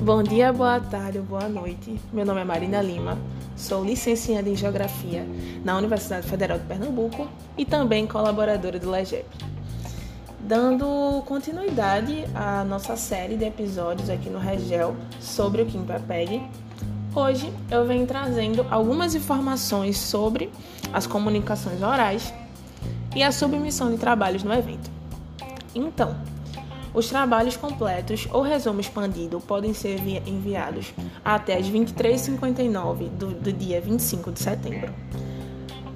Bom dia, boa tarde ou boa noite. Meu nome é Marina Lima, sou licenciada em Geografia na Universidade Federal de Pernambuco e também colaboradora do LEGEP. Dando continuidade à nossa série de episódios aqui no Regel sobre o Kimpapeg, hoje eu venho trazendo algumas informações sobre as comunicações orais e a submissão de trabalhos no evento. Então, os trabalhos completos ou resumo expandido podem ser enviados até as 23h59 do, do dia 25 de setembro,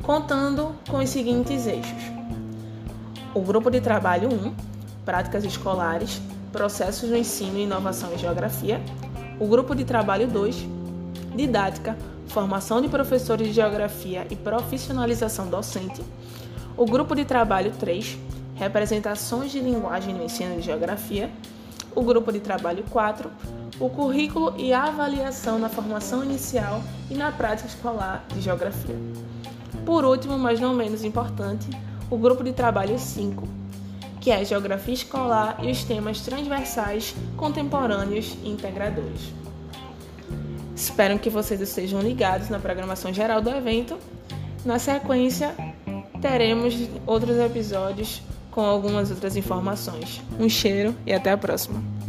contando com os seguintes eixos: o grupo de trabalho 1, práticas escolares, processos no ensino, inovação e geografia, o grupo de trabalho 2, didática, formação de professores de geografia e profissionalização docente, o grupo de trabalho 3, representações de linguagem no ensino de geografia, o grupo de trabalho 4, o currículo e a avaliação na formação inicial e na prática escolar de geografia. Por último, mas não menos importante, o grupo de trabalho 5, que é a geografia escolar e os temas transversais, contemporâneos e integradores. Espero que vocês estejam ligados na programação geral do evento. Na sequência, teremos outros episódios com algumas outras informações. Um cheiro e até a próxima!